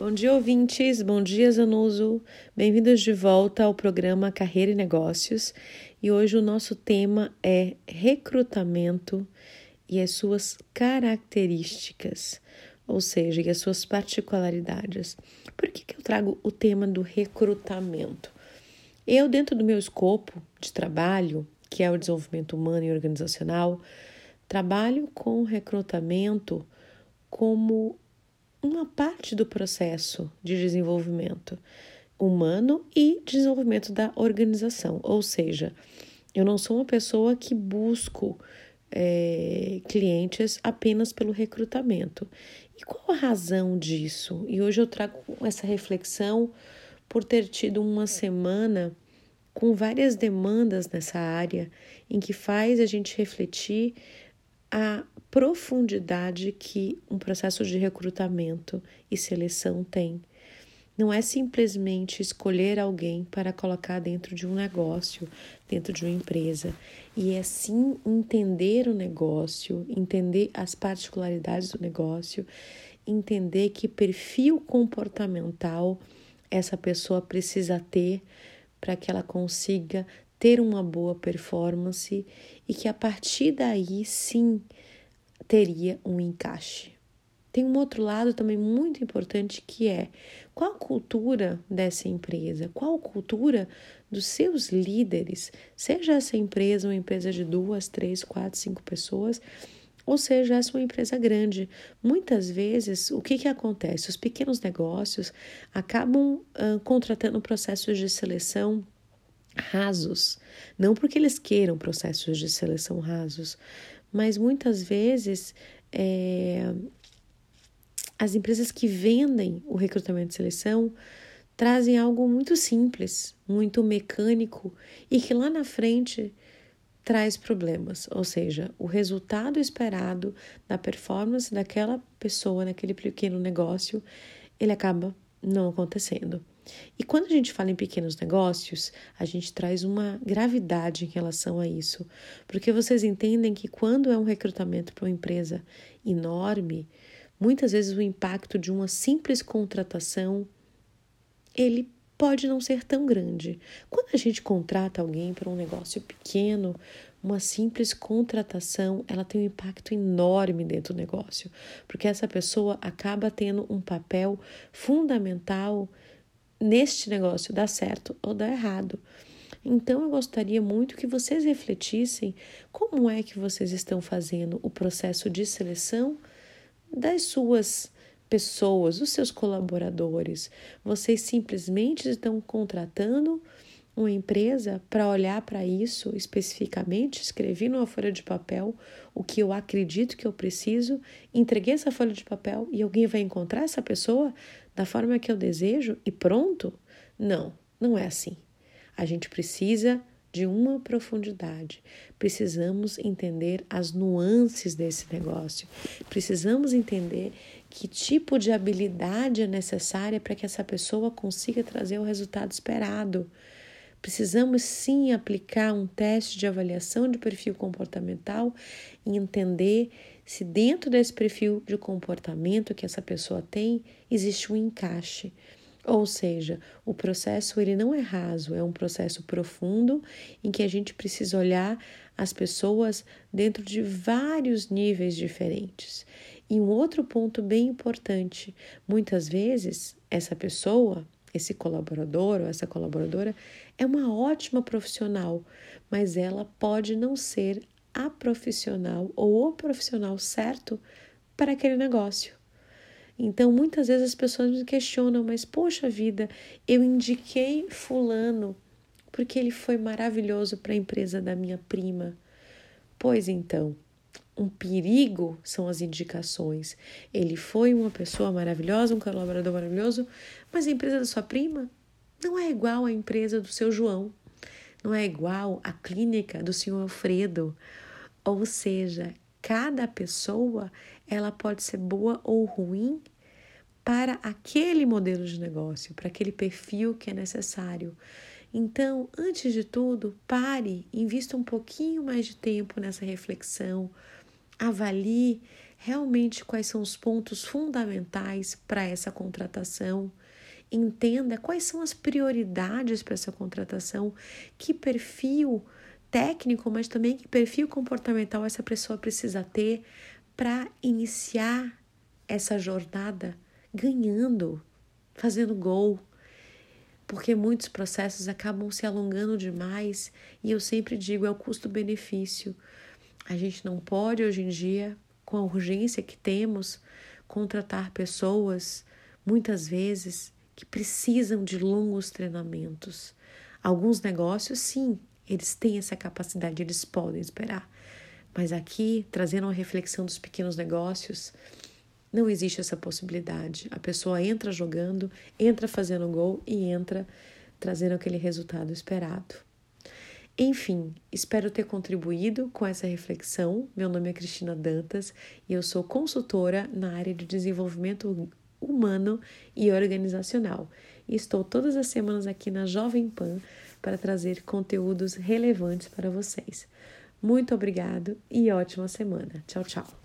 Bom dia, ouvintes. Bom dia, Zanuso. Bem-vindos de volta ao programa Carreira e Negócios. E hoje o nosso tema é recrutamento e as suas características, ou seja, e as suas particularidades. Por que, que eu trago o tema do recrutamento? Eu, dentro do meu escopo de trabalho, que é o desenvolvimento humano e organizacional, trabalho com recrutamento como uma parte do processo de desenvolvimento humano e desenvolvimento da organização. Ou seja, eu não sou uma pessoa que busco é, clientes apenas pelo recrutamento. E qual a razão disso? E hoje eu trago essa reflexão por ter tido uma semana com várias demandas nessa área em que faz a gente refletir a profundidade que um processo de recrutamento e seleção tem. Não é simplesmente escolher alguém para colocar dentro de um negócio, dentro de uma empresa, e é sim entender o negócio, entender as particularidades do negócio, entender que perfil comportamental essa pessoa precisa ter para que ela consiga ter uma boa performance e que a partir daí sim teria um encaixe. Tem um outro lado também muito importante que é qual a cultura dessa empresa, qual a cultura dos seus líderes, seja essa empresa uma empresa de duas, três, quatro, cinco pessoas, ou seja, essa uma empresa grande. Muitas vezes, o que, que acontece? Os pequenos negócios acabam uh, contratando processos de seleção rasos, não porque eles queiram processos de seleção rasos, mas muitas vezes é, as empresas que vendem o recrutamento de seleção trazem algo muito simples, muito mecânico e que lá na frente traz problemas, ou seja, o resultado esperado da performance daquela pessoa naquele pequeno negócio, ele acaba não acontecendo. E quando a gente fala em pequenos negócios, a gente traz uma gravidade em relação a isso, porque vocês entendem que quando é um recrutamento para uma empresa enorme, muitas vezes o impacto de uma simples contratação ele pode não ser tão grande. Quando a gente contrata alguém para um negócio pequeno, uma simples contratação, ela tem um impacto enorme dentro do negócio, porque essa pessoa acaba tendo um papel fundamental neste negócio dar certo ou dar errado. Então eu gostaria muito que vocês refletissem como é que vocês estão fazendo o processo de seleção das suas pessoas, os seus colaboradores. Vocês simplesmente estão contratando uma empresa para olhar para isso especificamente, escrevi numa folha de papel o que eu acredito que eu preciso, entreguei essa folha de papel e alguém vai encontrar essa pessoa da forma que eu desejo e pronto? Não, não é assim. A gente precisa de uma profundidade. Precisamos entender as nuances desse negócio. Precisamos entender que tipo de habilidade é necessária para que essa pessoa consiga trazer o resultado esperado. Precisamos sim aplicar um teste de avaliação de perfil comportamental e entender se dentro desse perfil de comportamento que essa pessoa tem existe um encaixe. Ou seja, o processo ele não é raso, é um processo profundo em que a gente precisa olhar as pessoas dentro de vários níveis diferentes. E um outro ponto bem importante, muitas vezes essa pessoa, esse colaborador ou essa colaboradora é uma ótima profissional, mas ela pode não ser a profissional ou o profissional certo para aquele negócio. Então, muitas vezes as pessoas me questionam, mas poxa vida, eu indiquei Fulano porque ele foi maravilhoso para a empresa da minha prima. Pois então, um perigo são as indicações. Ele foi uma pessoa maravilhosa, um colaborador maravilhoso, mas a empresa da sua prima não é igual à empresa do seu João, não é igual à clínica do senhor Alfredo. Ou seja, cada pessoa ela pode ser boa ou ruim para aquele modelo de negócio, para aquele perfil que é necessário. Então, antes de tudo, pare, invista um pouquinho mais de tempo nessa reflexão, avalie realmente quais são os pontos fundamentais para essa contratação. Entenda quais são as prioridades para essa contratação, que perfil técnico, mas também que perfil comportamental essa pessoa precisa ter para iniciar essa jornada ganhando, fazendo gol. Porque muitos processos acabam se alongando demais e eu sempre digo é o custo-benefício. A gente não pode hoje em dia, com a urgência que temos, contratar pessoas muitas vezes que precisam de longos treinamentos. Alguns negócios, sim, eles têm essa capacidade, eles podem esperar. Mas aqui, trazendo uma reflexão dos pequenos negócios, não existe essa possibilidade. A pessoa entra jogando, entra fazendo gol e entra trazendo aquele resultado esperado. Enfim, espero ter contribuído com essa reflexão. Meu nome é Cristina Dantas e eu sou consultora na área de desenvolvimento humano e organizacional. E estou todas as semanas aqui na Jovem Pan para trazer conteúdos relevantes para vocês. Muito obrigado e ótima semana. Tchau, tchau.